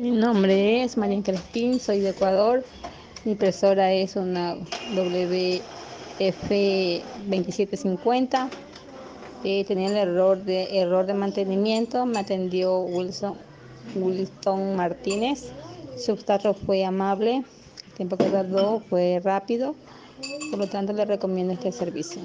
Mi nombre es María Crespín, soy de Ecuador. Mi impresora es una WF2750. Eh, tenía el error de, error de mantenimiento, me atendió Wilson, Wilson Martínez. Su trato fue amable, el tiempo que tardó fue rápido, por lo tanto le recomiendo este servicio.